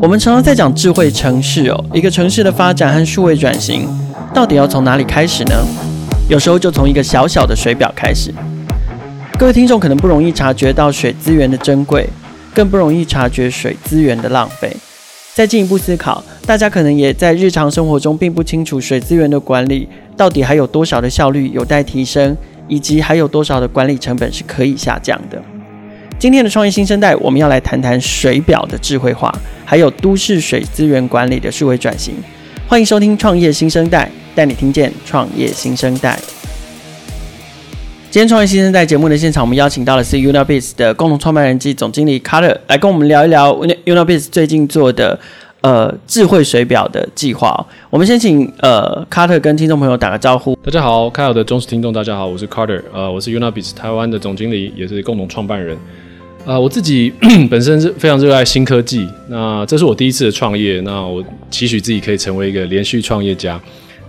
我们常常在讲智慧城市哦，一个城市的发展和数位转型，到底要从哪里开始呢？有时候就从一个小小的水表开始。各位听众可能不容易察觉到水资源的珍贵，更不容易察觉水资源的浪费。再进一步思考，大家可能也在日常生活中并不清楚水资源的管理到底还有多少的效率有待提升，以及还有多少的管理成本是可以下降的。今天的创业新生代，我们要来谈谈水表的智慧化，还有都市水资源管理的数位转型。欢迎收听《创业新生代》，带你听见创业新生代。今天《创业新生代》节目的现场，我们邀请到的是 Unabiz 的共同创办人及总经理 Carter，来跟我们聊一聊 Unabiz 最近做的呃智慧水表的计划。我们先请呃卡特跟听众朋友打个招呼。大家好，Kyle 的忠实听众，大家好，我是 Carter，呃，我是 Unabis 台湾的总经理，也是共同创办人。呃，我自己 本身是非常热爱新科技，那这是我第一次的创业，那我期许自己可以成为一个连续创业家，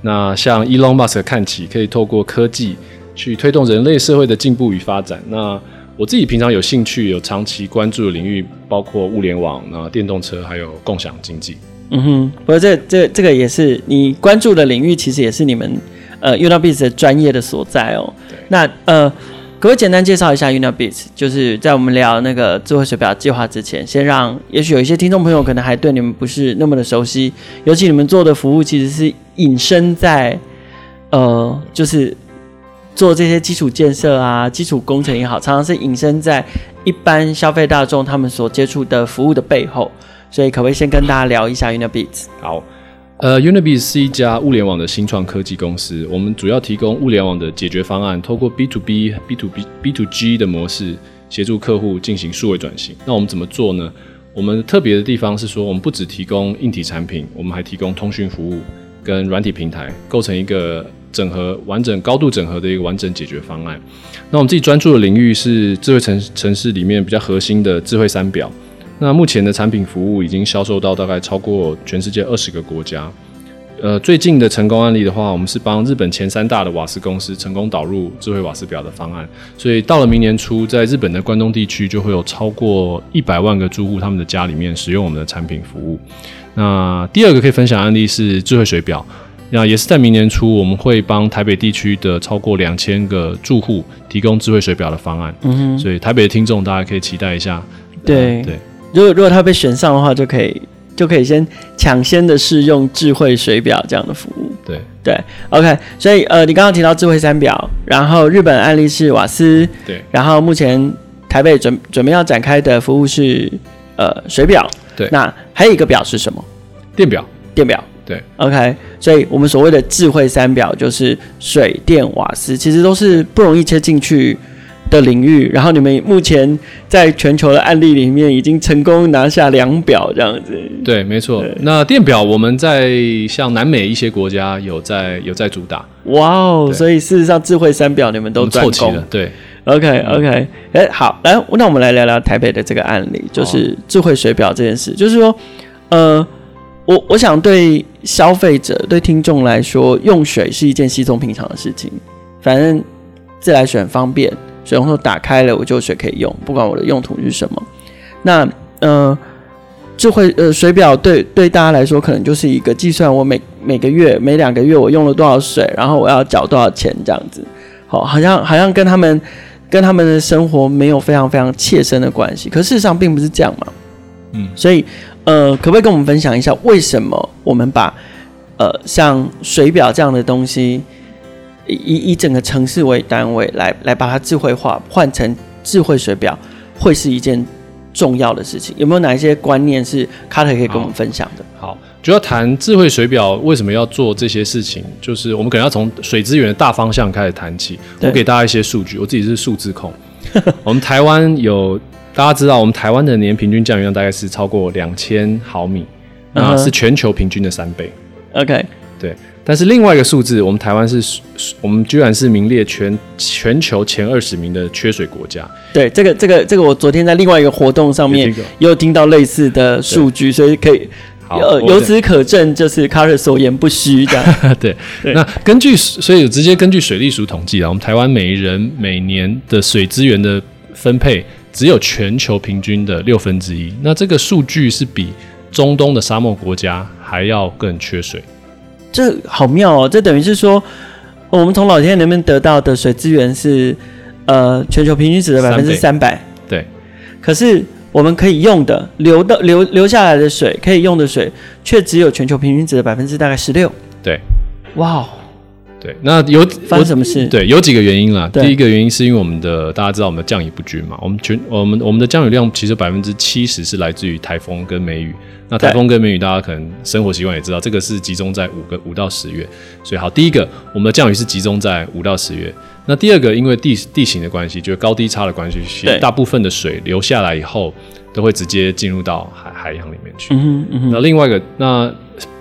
那向 Elon Musk 看齐，可以透过科技去推动人类社会的进步与发展。那我自己平常有兴趣、有长期关注的领域，包括物联网、那电动车，还有共享经济。嗯哼，不过这这这个也是你关注的领域，其实也是你们呃 Unabiz 的专业的所在哦。那呃。可不可以简单介绍一下 Unabiz？就是在我们聊那个智慧水表计划之前，先让也许有一些听众朋友可能还对你们不是那么的熟悉，尤其你们做的服务其实是隐身在呃，就是做这些基础建设啊、基础工程也好，常常是隐身在一般消费大众他们所接触的服务的背后。所以可不可以先跟大家聊一下 Unabiz？好。呃，Unabiz 是一家物联网的新创科技公司。我们主要提供物联网的解决方案，透过 B to B、B to B、B to G 的模式，协助客户进行数位转型。那我们怎么做呢？我们特别的地方是说，我们不只提供硬体产品，我们还提供通讯服务跟软体平台，构成一个整合、完整、高度整合的一个完整解决方案。那我们自己专注的领域是智慧城城市里面比较核心的智慧三表。那目前的产品服务已经销售到大概超过全世界二十个国家。呃，最近的成功案例的话，我们是帮日本前三大的瓦斯公司成功导入智慧瓦斯表的方案。所以到了明年初，在日本的关东地区就会有超过一百万个住户，他们的家里面使用我们的产品服务。那第二个可以分享案例是智慧水表，那也是在明年初，我们会帮台北地区的超过两千个住户提供智慧水表的方案。嗯哼，所以台北的听众大家可以期待一下。对、呃、对。如果如果他被选上的话，就可以就可以先抢先的试用智慧水表这样的服务。对对，OK。所以呃，你刚刚提到智慧三表，然后日本案例是瓦斯，对。然后目前台北准准备要展开的服务是呃水表，对。那还有一个表是什么？电表，电表，对。OK。所以我们所谓的智慧三表就是水电瓦斯，其实都是不容易切进去的领域，然后你们目前在全球的案例里面已经成功拿下两表这样子。对，没错。那电表我们在像南美一些国家有在有在主打。哇哦！所以事实上智慧三表你们都专攻了。对，OK OK。哎、欸，好，来，那我们来聊聊台北的这个案例，就是智慧水表这件事。就是说，呃，我我想对消费者、对听众来说，用水是一件稀松平常的事情，反正自来水很方便。水龙头打开了，我就有水可以用，不管我的用途是什么。那呃，智慧呃水表对对大家来说，可能就是一个计算我每每个月每两个月我用了多少水，然后我要缴多少钱这样子。好，好像好像跟他们跟他们的生活没有非常非常切身的关系。可事实上并不是这样嘛。嗯，所以呃，可不可以跟我们分享一下，为什么我们把呃像水表这样的东西？以以整个城市为单位来来把它智慧化，换成智慧水表，会是一件重要的事情。有没有哪一些观念是 Carter 可以跟我们分享的？好，主要谈智慧水表为什么要做这些事情，就是我们可能要从水资源的大方向开始谈起。我给大家一些数据，我自己是数字控。我们台湾有大家知道，我们台湾的年平均降雨量大概是超过两千毫米，那是全球平均的三倍。OK，对。但是另外一个数字，我们台湾是，我们居然是名列全全球前二十名的缺水国家。对，这个这个这个，我昨天在另外一个活动上面也有听到类似的数据，所以可以，呃，由此可证，就是 Carter 所言不虚的。对，对，那根据，所以直接根据水利署统计啊，我们台湾每人每年的水资源的分配只有全球平均的六分之一。那这个数据是比中东的沙漠国家还要更缺水。这好妙哦！这等于是说，我们从老天爷那边得到的水资源是呃全球平均值的百分之三百。对。可是我们可以用的流的流流下来的水，可以用的水，却只有全球平均值的百分之大概十六。对。哇。对，那有发生什么事？对，有几个原因啦。第一个原因是因为我们的大家知道我们的降雨不均嘛，我们全我们我们的降雨量其实百分之七十是来自于台风跟梅雨。那台风跟梅雨大家可能生活习惯也知道，这个是集中在五个五到十月。所以好，第一个我们的降雨是集中在五到十月。那第二个因为地地形的关系，就是高低差的关系，其实大部分的水流下来以后都会直接进入到海海洋里面去。那另外一个那。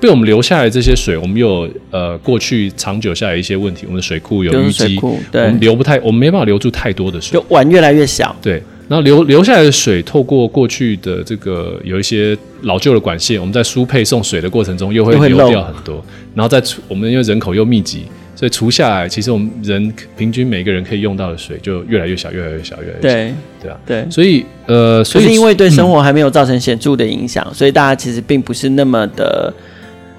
被我们留下来这些水，我们有呃过去长久下来一些问题，我们的水库有淤积，对，我们留不太，我们没办法留住太多的水，就碗越来越小。对，然后留留下来的水，透过过去的这个有一些老旧的管线，我们在输配送水的过程中又会流掉很多，然后在我们因为人口又密集。所以除下来，其实我们人平均每个人可以用到的水就越来越小，越来越小，越来越小。对对啊，对。所以呃，所以是因为对生活还没有造成显著的影响，嗯，所以大家其实并不是那么的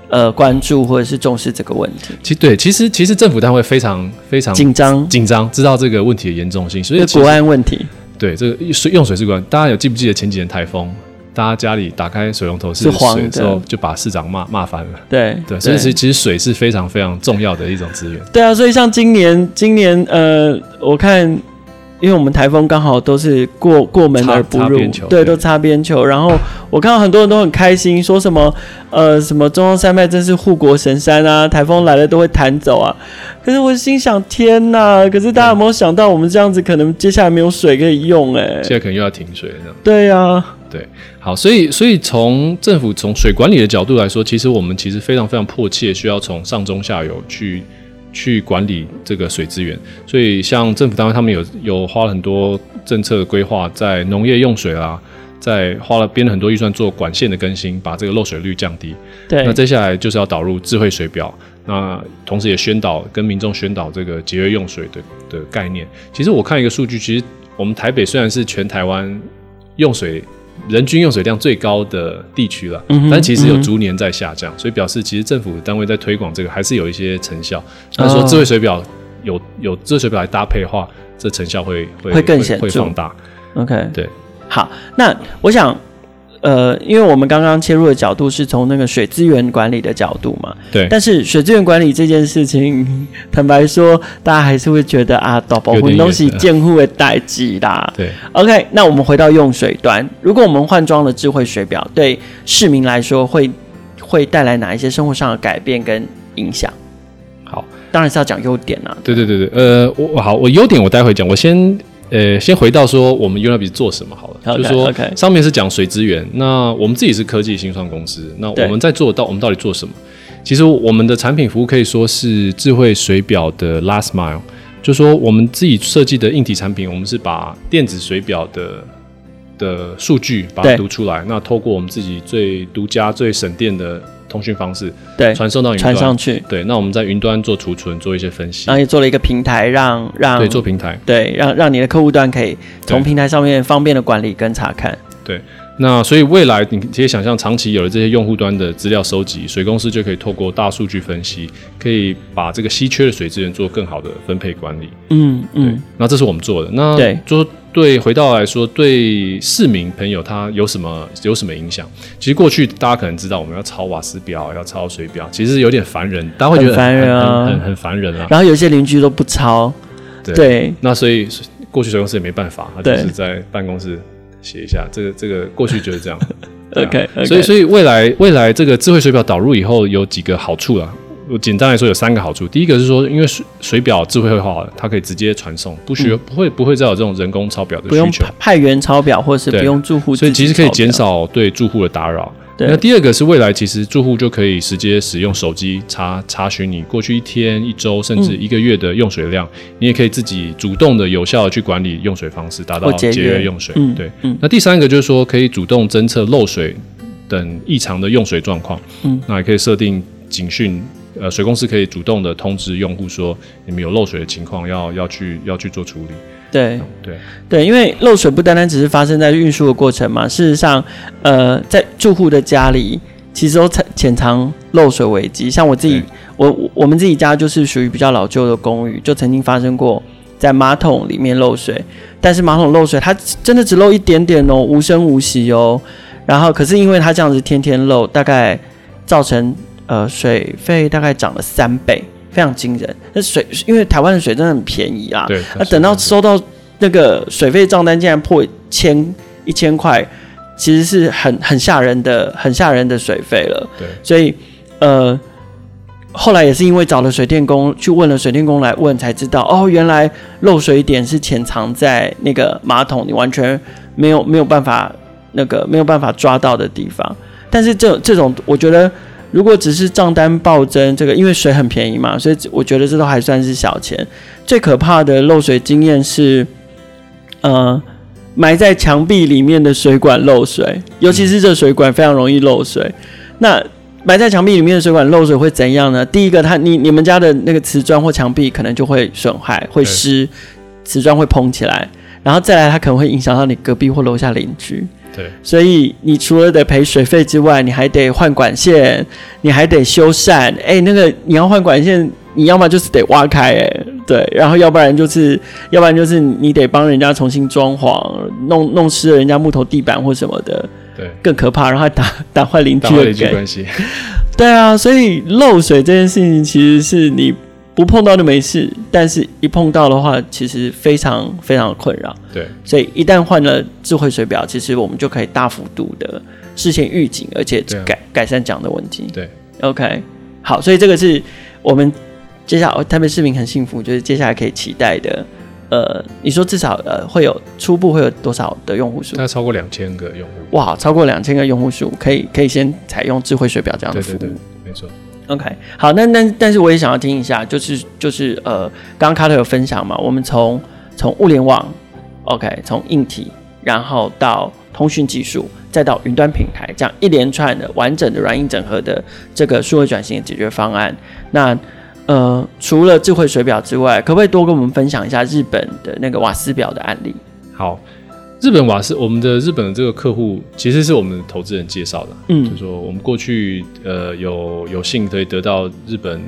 呃关注或者是重视这个问题。其实对，其实其实政府单位非常非常紧张紧张，知道这个问题的严重性，所以国安问题。对，这个水用水是关。大家有记不记得前几年台风？大家家里打开水龙头是水的时候，就把市长骂骂翻了。对对，所以其实其实水是非常非常重要的一种资源。对啊，所以像今年今年呃，我看，因为我们台风刚好都是过过门而不入，对，都擦边球。然后我看到很多人都很开心，说什么呃什么中央山脉真是护国神山啊，台风来了都会弹走啊。可是我心想，天哪！可是大家有没有想到，我们这样子可能接下来没有水可以用？哎，现在可能又要停水了。对呀、啊。对，好，所以所以从政府从水管理的角度来说，其实我们其实非常非常迫切需要从上中下游去去管理这个水资源。所以像政府单位他们有有花了很多政策的规划，在农业用水啦，在花了编了很多预算做管线的更新，把这个漏水率降低。对，那接下来就是要导入智慧水表，那同时也宣导跟民众宣导这个节约用水的的概念。其实我看一个数据，其实我们台北虽然是全台湾用水。人均用水量最高的地区了，但其实有逐年在下降，嗯，所以表示其实政府单位在推广这个还是有一些成效。他说智慧水表有有智慧水表来搭配的话，这成效会会会更显著，会放大。OK，对，好，那我想。呃，因为我们刚刚切入的角度是从那个水资源管理的角度嘛，对。但是水资源管理这件事情，坦白说，大家还是会觉得啊，大部分东西建户的代际啦。对。OK，那我们回到用水端，如果我们换装了智慧水表，对市民来说会会带来哪一些生活上的改变跟影响？好，当然是要讲优点啊。对对对对，呃，我好，我优点我待会讲，我先。呃，先回到说我们 Unabis 做什么好了，okay, 就是说上面是讲水资源，那我们自己是科技新创公司，那我们在做到我们到底做什么？其实我们的产品服务可以说是智慧水表的 last mile，就说我们自己设计的硬体产品，我们是把电子水表的的数据把它读出来，那透过我们自己最独家、最省电的。通讯方式对，传送到云端。传上去，对，那我们在云端做储存，做一些分析，然后也做了一个平台让，让让对做平台，对，让让你的客户端可以从平台上面方便的管理跟查看。对，那所以未来你可以想象，长期有了这些用户端的资料收集，水公司就可以透过大数据分析，可以把这个稀缺的水资源做更好的分配管理。嗯嗯，那这是我们做的。那对，就说。对，回到来说，对市民朋友他有什么有什么影响？其实过去大家可能知道，我们要抄瓦斯表，要抄水表，其实有点烦人，大家会觉得很烦人啊，很很烦人啊。然后有些邻居都不抄，对，对那所以过去水公司也没办法，他就是在办公室写一下，这个这个过去就是这样。OK，, okay. 所以所以未来未来这个智慧水表导入以后有几个好处啊。我简单来说有三个好处，第一个是说，因为水水表智慧化了，它可以直接传送，不需要、嗯、不会不会再有这种人工抄表的需求，不用派员抄表，或者是不用住户，所以其实可以减少对住户的打扰。那第二个是未来其实住户就可以直接使用手机查查询你过去一天、一周甚至一个月的用水量，嗯、你也可以自己主动的、有效的去管理用水方式，达到节约用水。对、嗯，那第三个就是说可以主动侦测漏水等异常的用水状况，嗯，那也可以设定警讯。呃，水公司可以主动的通知用户说，你们有漏水的情况，要要去要去做处理。对对对，因为漏水不单单只是发生在运输的过程嘛，事实上，呃，在住户的家里其实都潜藏漏水危机。像我自己，我我们自己家就是属于比较老旧的公寓，就曾经发生过在马桶里面漏水，但是马桶漏水它真的只漏一点点哦，无声无息哦。然后可是因为它这样子天天漏，大概造成呃水费大概涨了三倍。非常惊人，那水因为台湾的水真的很便宜啊，对，那等到收到那个水费账单竟然破千一千块，其实是很很吓人的，很吓人的水费了。对，所以呃，后来也是因为找了水电工去问了水电工来问，才知道哦，原来漏水点是潜藏在那个马桶，你完全没有没有办法那个没有办法抓到的地方。但是这这种我觉得。如果只是账单暴增，这个因为水很便宜嘛，所以我觉得这都还算是小钱。最可怕的漏水经验是，呃，埋在墙壁里面的水管漏水，尤其是这水管非常容易漏水。那埋在墙壁里面的水管漏水会怎样呢？第一个，它你你们家的那个瓷砖或墙壁可能就会损害，会湿，瓷砖会膨起来，然后再来它可能会影响到你隔壁或楼下邻居。对，所以你除了得赔水费之外，你还得换管线，你还得修缮。哎、欸，那个你要换管线，你要么就是得挖开，哎，对，然后要不然就是，要不然就是你得帮人家重新装潢，弄弄湿了人家木头地板或什么的，对，更可怕，然后还打打坏邻居的关系。对啊，所以漏水这件事情其实是你。不碰到就没事，但是一碰到的话，其实非常非常的困扰。对，所以一旦换了智慧水表，其实我们就可以大幅度的事先预警，而且改、啊、改善这样的问题。对，OK，好，所以这个是我们接下来台北市民很幸福，就是接下来可以期待的。呃，你说至少呃会有初步会有多少的用户数？那超过两千个用户。哇，超过两千个用户数，可以可以先采用智慧水表这样的服务。对对对，没错。OK，好，那那但是我也想要听一下，就是就是呃，刚刚卡特有分享嘛，我们从从物联网，OK，从硬体，然后到通讯技术，再到云端平台，这样一连串的完整的软硬整合的这个数位转型的解决方案。那呃，除了智慧水表之外，可不可以多跟我们分享一下日本的那个瓦斯表的案例？好。日本瓦斯，我们的日本的这个客户其实是我们的投资人介绍的，嗯，就是说我们过去呃有有幸可以得到日本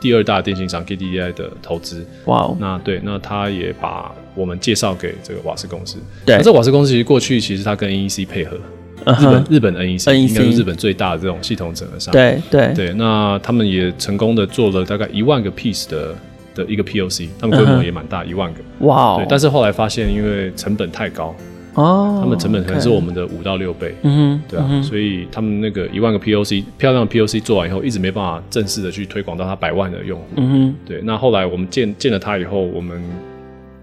第二大电信商 KDDI 的投资，哇哦，那对，那他也把我们介绍给这个瓦斯公司，对，那这瓦斯公司其实过去其实他跟 NEC 配合，嗯、日本日本 NEC 应该是日本最大的这种系统整合商，对对。对，那他们也成功的做了大概一万个 piece 的的一个 POC，他们规模也蛮大，一、嗯、万个，哇哦，对，但是后来发现因为成本太高。哦，他们成本可能是我们的五到六倍，嗯哼，对啊、嗯，所以他们那个一万个 POC 漂亮的 POC 做完以后，一直没办法正式的去推广到他百万的用户，嗯哼，对。那后来我们见见了他以后，我们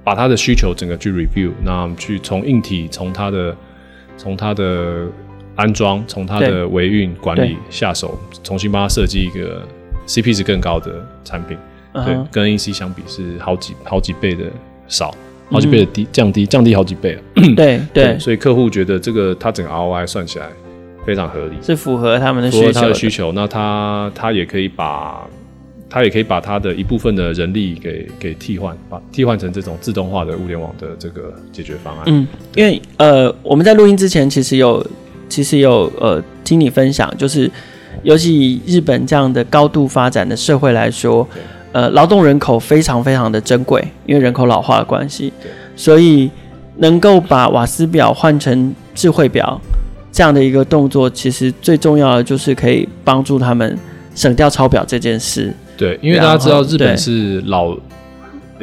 把他的需求整个去 review，那我们去从硬体，从他的从他的安装，从他的维运管理下手，重新帮他设计一个 CP 值更高的产品，嗯、对，跟 NEC 相比是好几好几倍的少。好几倍的低降低降低好几倍了，对对，对，所以客户觉得这个他整个 ROI 算起来非常合理，是符合他们的需求的，符合他的需求。那他他也可以把，他也可以把他的一部分的人力给给替换，把替换成这种自动化的物联网的这个解决方案。嗯，因为呃我们在录音之前其实有其实有呃听你分享，就是尤其以日本这样的高度发展的社会来说。呃，劳动人口非常非常的珍贵，因为人口老化的关系，所以能够把瓦斯表换成智慧表这样的一个动作，其实最重要的就是可以帮助他们省掉抄表这件事。对，因为大家知道日本是老，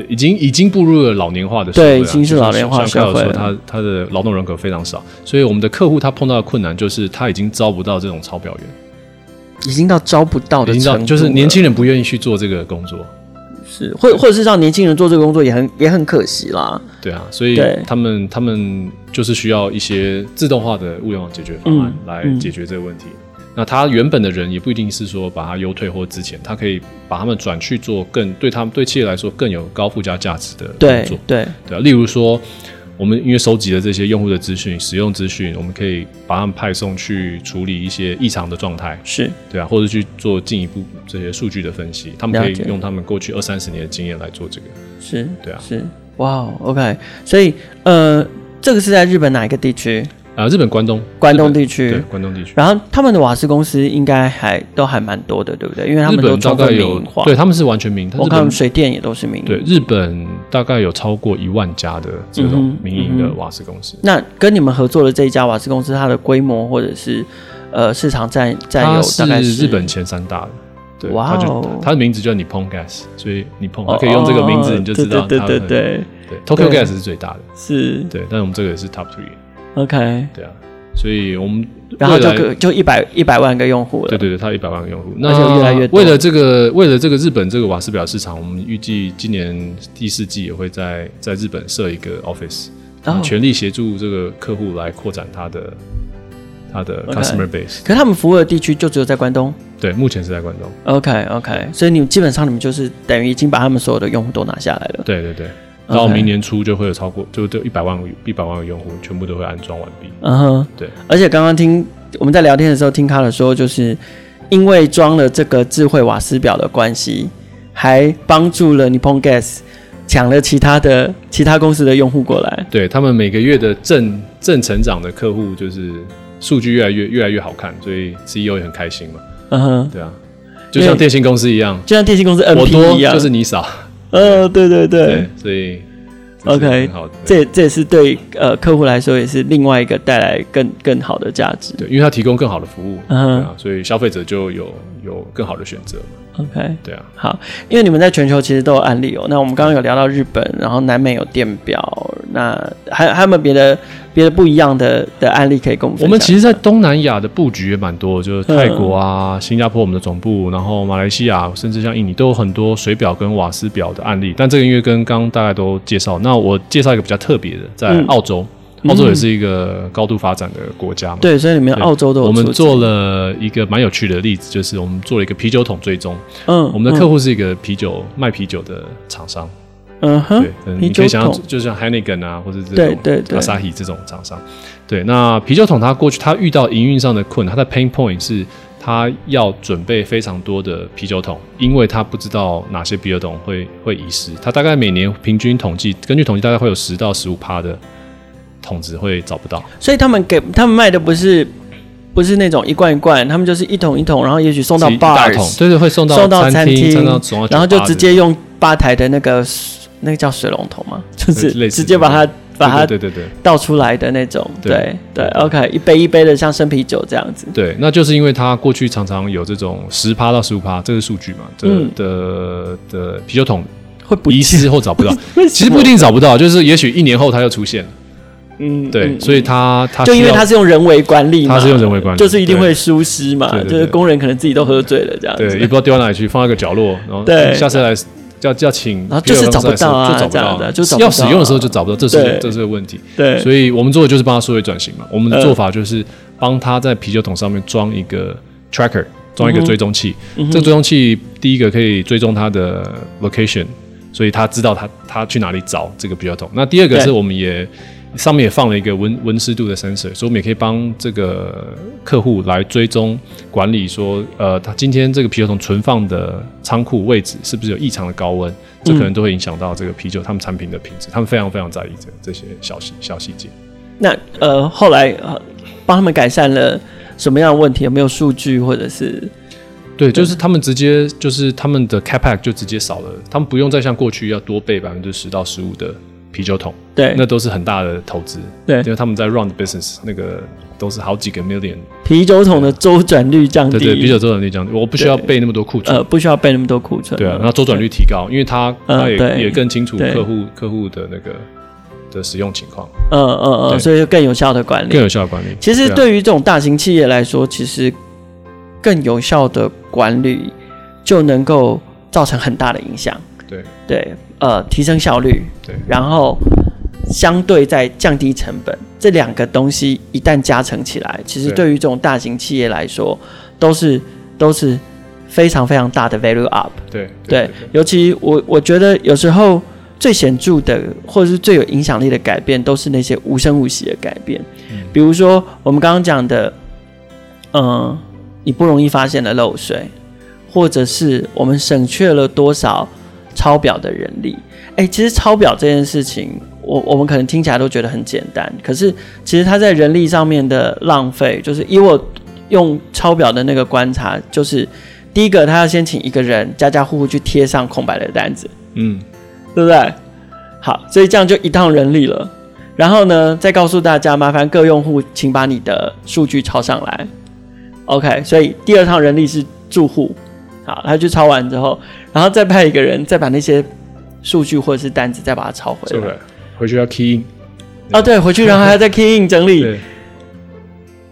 已经已经步入了老年化的社会，对，已经是老年化社会。他他的劳动人口非常少，所以我们的客户他碰到的困难就是他已经招不到这种抄表员。已经到招不到的程度，就是年轻人不愿意去做这个工作，是，或或者是让年轻人做这个工作也很也很可惜啦。对啊，所以他们他们就是需要一些自动化的物联网解决方案来解决这个问题。嗯嗯、那他原本的人也不一定是说把他优退或之前，他可以把他们转去做更对他们对企业来说更有高附加价值的工作。对对对啊，例如说。我们因为收集了这些用户的资讯、使用资讯，我们可以把他们派送去处理一些异常的状态，是对啊，或者去做进一步这些数据的分析。他们可以用他们过去二三十年的经验来做这个，是，对啊，是哇，OK，所以呃，这个是在日本哪一个地区？啊，日本关东，关东地区，对，关东地区。然后他们的瓦斯公司应该还都还蛮多的，对不对？因为他们都大概有，对，他们是完全民营，我看水电也都是民营。对，日本大概有超过一万家的这种民营的瓦斯公司。嗯嗯、那跟你们合作的这一家瓦斯公司，它的规模或者是呃市场占占有大概是日本前三大的。对，哇哦，它的名字叫 Nippon Gas，所以 Nippon 可以用这个名字，你就知道它。对对对对对，对，Tokyo Gas 是最大的，是，对，但是我们这个也是 Top Three。OK，对啊。所以我们然后就就一百一百万个用户了。对对对，他一百万个用户，那就越来越多。为了这个，为了这个日本这个瓦斯表市场，我们预计今年第四季也会在在日本设一个 office，全力协助这个客户来扩展他的他的 customer base。可是他们服务的地区就只有在关东？对，目前是在关东。OK OK，所以你们基本上你们就是等于已经把他们所有的用户都拿下来了。对对对。到明年初就会有超过，就就一百万个一百万个用户全部都会安装完毕。嗯哼，对。而且刚刚听我们在聊天的时候听他的说，就是因为装了这个智慧瓦斯表的关系，还帮助了 Nippon Gas 抢了其他的其他公司的用户过来。对，他们每个月的正正成长的客户，就是数据越来越越来越好看，所以 CEO 也很开心嘛。嗯哼，对啊，就像电信公司一样，就像电信公司 NP 我多一样，就是你少。呃，对对对，所以，OK，这这也是对呃客户来说也是另外一个带来更更好的价值，对，因为它提供更好的服务，嗯、uh 所以消费者就有有更好的选择嘛。OK，对啊，好，因为你们在全球其实都有案例哦。那我们刚刚有聊到日本，然后南美有电表，那还还有没有别的别的不一样的的案例可以跟我们分享？我们其实，在东南亚的布局也蛮多，就是泰国啊、新加坡我们的总部，然后马来西亚，甚至像印尼都有很多水表跟瓦斯表的案例。但这个因为跟刚刚大概都介绍，那我介绍一个比较特别的，在澳洲。嗯澳洲也是一个高度发展的国家嘛，对，所以你们澳洲都有。我们做了一个蛮有趣的例子，就是我们做了一个啤酒桶追踪。嗯，我们的客户是一个啤酒卖啤酒的厂商。嗯哼，对，你可以想象，就像 Heineken 啊，或者这种对对 Asahi 这种厂商。对，那啤酒桶它过去它遇到营运上的困难，它的 pain point 是它要准备非常多的啤酒桶，因为它不知道哪些啤酒桶会会遗失。它大概每年平均统计，根据统计大概会有十到十五趴的。桶子会找不到，所以他们给他们卖的不是不是那种一罐一罐，他们就是一桶一桶，然后也许送到 bar，对对，会送到送到餐厅，然后就直接用吧台的那个那个叫水龙头嘛，就是直接把它把它对对对倒出来的那种，对对，，OK，一杯一杯的像生啤酒这样子，对，那就是因为它过去常常有这种十趴到十五趴这个数据嘛，的、嗯、的的啤酒桶会遗失或找不到，其实不一定找不到，就是也许一年后它又出现了。嗯，对，所以他他就因为他是用人为管理嘛，他是用人为管理，就是一定会疏失嘛，就是工人可能自己都喝醉了这样子，对，也不知道丢到哪里去，放在一个角落，然后对，下次来叫叫请，然后就是找不到啊，就找不到的，就要使用的时候就找不到，这是这是个问题，对，所以我们做的就是帮他数位转型嘛，我们的做法就是帮他在啤酒桶上面装一个 tracker，装一个追踪器，这个追踪器第一个可以追踪他的 location，所以他知道他他去哪里找这个啤酒桶，那第二个是我们也。上面也放了一个温温湿度的 sensor，所以我们也可以帮这个客户来追踪管理，说，呃，他今天这个啤酒桶存放的仓库位置是不是有异常的高温？这可能都会影响到这个啤酒他们产品的品质，他们非常非常在意这这些小细小细节。那呃，后来呃，帮他们改善了什么样的问题？有没有数据或者是？对，就是他们直接就是他们的 capex 就直接少了，他们不用再像过去要多备百分之十到十五的。啤酒桶，对，那都是很大的投资，对，因为他们在 run business，那个都是好几个 million。啤酒桶的周转率降低，对对，啤酒周转率降低，我不需要备那么多库存，呃，不需要备那么多库存，对啊，然后周转率提高，因为他他也也更清楚客户客户的那个的使用情况，嗯嗯嗯，所以就更有效的管理，更有效的管理。其实对于这种大型企业来说，其实更有效的管理就能够造成很大的影响，对对，呃，提升效率，对，然后。相对在降低成本，这两个东西一旦加成起来，其实对于这种大型企业来说，都是都是非常非常大的 value up 对。对尤其我我觉得有时候最显著的，或者是最有影响力的改变，都是那些无声无息的改变。嗯、比如说我们刚刚讲的，嗯、呃，你不容易发现的漏水，或者是我们省却了多少抄表的人力。哎、欸，其实抄表这件事情，我我们可能听起来都觉得很简单，可是其实它在人力上面的浪费，就是以我用抄表的那个观察，就是第一个，他要先请一个人家家户户去贴上空白的单子，嗯，对不对？好，所以这样就一趟人力了。然后呢，再告诉大家，麻烦各用户请把你的数据抄上来。OK，所以第二趟人力是住户，好，他去抄完之后，然后再派一个人再把那些数据或者是单子再把它抄回来。对，回去要 key in。哦，对，回去然后还要再 key in 整理。对。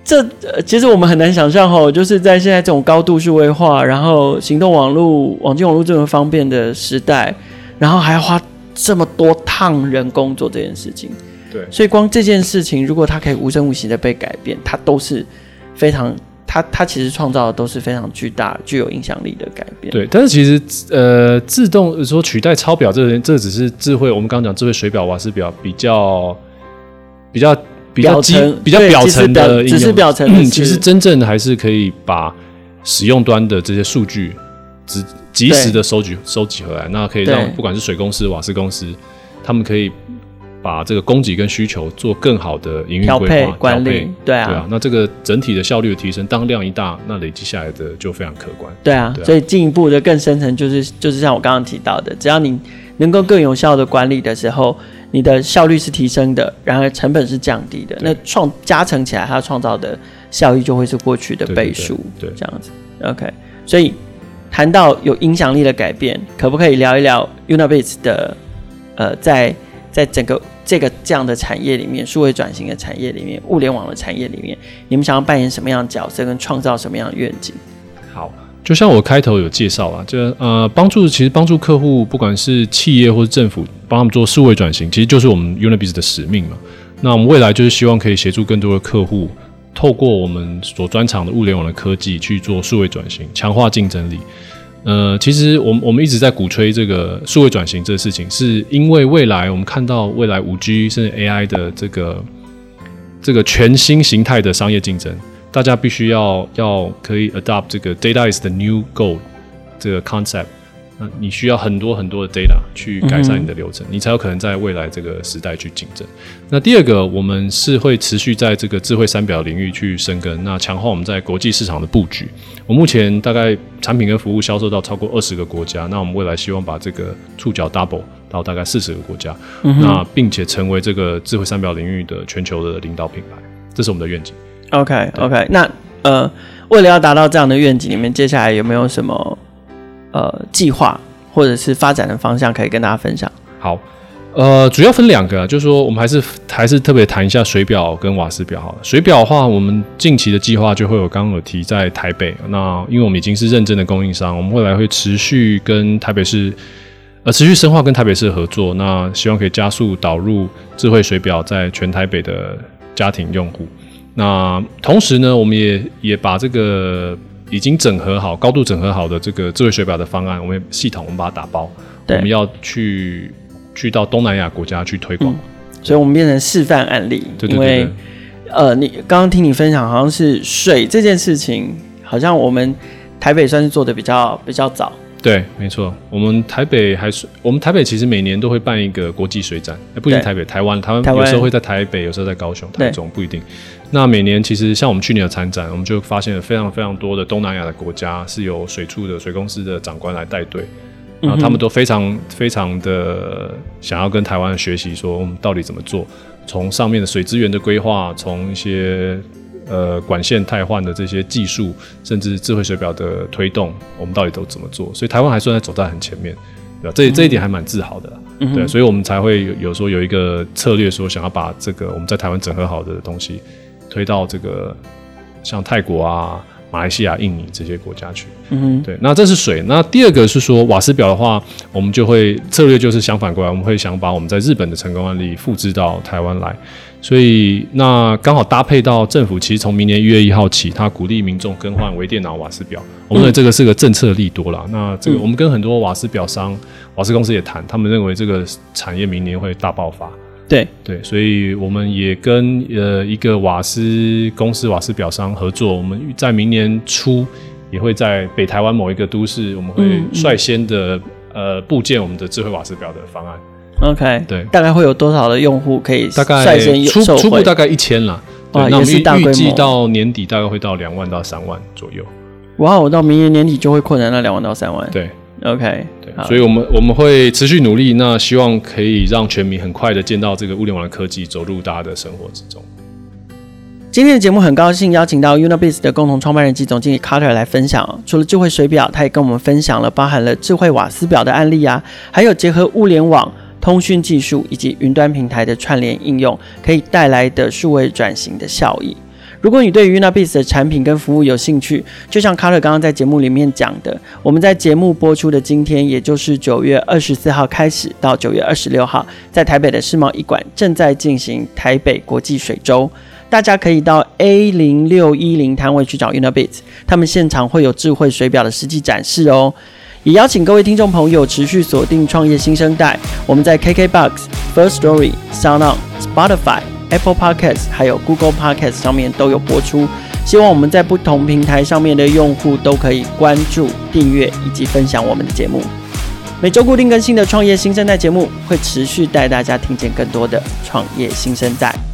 这其实我们很难想象哦，就是在现在这种高度数位化，然后行动网络、网际网络这么方便的时代，然后还要花这么多趟人工做这件事情。对，所以光这件事情，如果它可以无声无息的被改变，它都是非常，它它其实创造的都是非常巨大、具有影响力的改变。对，但是其实呃，自动说取代抄表这个，这只是智慧。我们刚刚讲智慧水表、瓦斯表比较比较。比较基比较表层的应用，只是表层、嗯。其实真正的还是可以把使用端的这些数据，及及时的收集收集回来，那可以让不管是水公司、瓦斯公司，他们可以把这个供给跟需求做更好的营运规划管理。对啊，对啊，那这个整体的效率的提升，当量一大，那累积下来的就非常可观。对啊，对啊，所以进一步的更深层，就是就是像我刚刚提到的，只要你能够更有效的管理的时候。你的效率是提升的，然而成本是降低的，那创加成起来，它创造的效益就会是过去的倍数，对，这样子。OK，所以谈到有影响力的改变，可不可以聊一聊 Unabits 的呃，在在整个这个这样的产业里面，数位转型的产业里面，物联网的产业里面，你们想要扮演什么样的角色，跟创造什么样的愿景？好。就像我开头有介绍啊，就呃帮助其实帮助客户，不管是企业或是政府，帮他们做数位转型，其实就是我们 Unabits 的使命嘛。那我们未来就是希望可以协助更多的客户，透过我们所专长的物联网的科技去做数位转型，强化竞争力。呃，其实我们我们一直在鼓吹这个数位转型这个事情，是因为未来我们看到未来五 G 甚至 AI 的这个这个全新形态的商业竞争。大家必须要要可以 adopt 这个 data is the new gold 这个 concept，那你需要很多很多的 data 去改善你的流程，嗯，你才有可能在未来这个时代去竞争。那第二个，我们是会持续在这个智慧三表领域去深耕，那强化我们在国际市场的布局。我目前大概产品跟服务销售到超过二十个国家，那我们未来希望把这个触角 double 到大概四十个国家，嗯，那并且成为这个智慧三表领域的全球的领导品牌，这是我们的愿景。OK OK，那呃，为了要达到这样的愿景，你们接下来有没有什么呃计划或者是发展的方向可以跟大家分享？好，呃，主要分两个，就是说我们还是还是特别谈一下水表跟瓦斯表好了。水表的话，我们近期的计划就会有刚刚有提在台北，那因为我们已经是认证的供应商，我们未来会持续跟台北市呃持续深化跟台北市的合作，那希望可以加速导入智慧水表在全台北的家庭用户。那同时呢，我们也也把这个已经整合好、高度整合好的这个智慧水表的方案，我们系统我们把它打包，我们要去去到东南亚国家去推广，嗯，所以我们变成示范案例。对对对对，因为呃，你刚刚听你分享，好像是水这件事情，好像我们台北算是做的比较比较早。对，没错，我们台北还是我们台北，其实每年都会办一个国际水展，不一定台北，台湾，台湾有时候会在台北，有时候在高雄、台中，不一定。那每年其实像我们去年的参展，我们就发现了非常非常多的东南亚的国家是由水处的水公司的长官来带队，然后他们都非常非常的想要跟台湾学习，说我们到底怎么做，从上面的水资源的规划，从一些。呃，管线汰换的这些技术，甚至智慧水表的推动，我们到底都怎么做？所以台湾还算在走在很前面，对吧？这这一点还蛮自豪的，嗯，对，所以我们才会有有说有一个策略，说想要把这个我们在台湾整合好的东西推到这个像泰国啊、马来西亚、印尼这些国家去。嗯，对。那这是水。那第二个是说瓦斯表的话，我们就会策略就是相反过来，我们会想把我们在日本的成功案例复制到台湾来。所以，那刚好搭配到政府，其实从明年一月一号起，他鼓励民众更换微电脑瓦斯表。我们认为这个是个政策利多啦。那这个我们跟很多瓦斯表商、瓦斯公司也谈，他们认为这个产业明年会大爆发。对对，所以我们也跟呃一个瓦斯公司、瓦斯表商合作，我们在明年初也会在北台湾某一个都市，我们会率先的呃部建我们的智慧瓦斯表的方案。OK，对，大概会有多少的用户可以大概率先初初步大概一千啦。对，哇那我们预计到年底大概会到两万到三万左右。哇，我到明年年底就会扩展到两万到三万。对，OK，所以我们我们会持续努力，那希望可以让全民很快的见到这个物联网的科技走入大家的生活之中。今天的节目很高兴邀请到 Unobiz 的共同创办人及总经理 Carter 来分享。除了智慧水表，他也跟我们分享了包含了智慧瓦斯表的案例啊，还有结合物联网、通讯技术以及云端平台的串联应用，可以带来的数位转型的效益。如果你对于 Unabiz 的产品跟服务有兴趣，就像 Carter 刚刚在节目里面讲的，我们在节目播出的今天，也就是九月二十四号开始到九月二十六号，在台北的世贸一馆正在进行台北国际水周。大家可以到 A 零六一零摊位去找 Unabiz，他们现场会有智慧水表的实际展示哦。也邀请各位听众朋友持续锁定创业新生代，我们在 KKBox、First Story、SoundOn、Spotify、Apple Podcasts 还有 Google Podcasts 上面都有播出。希望我们在不同平台上面的用户都可以关注、订阅以及分享我们的节目。每周固定更新的创业新生代节目，会持续带大家听见更多的创业新生代。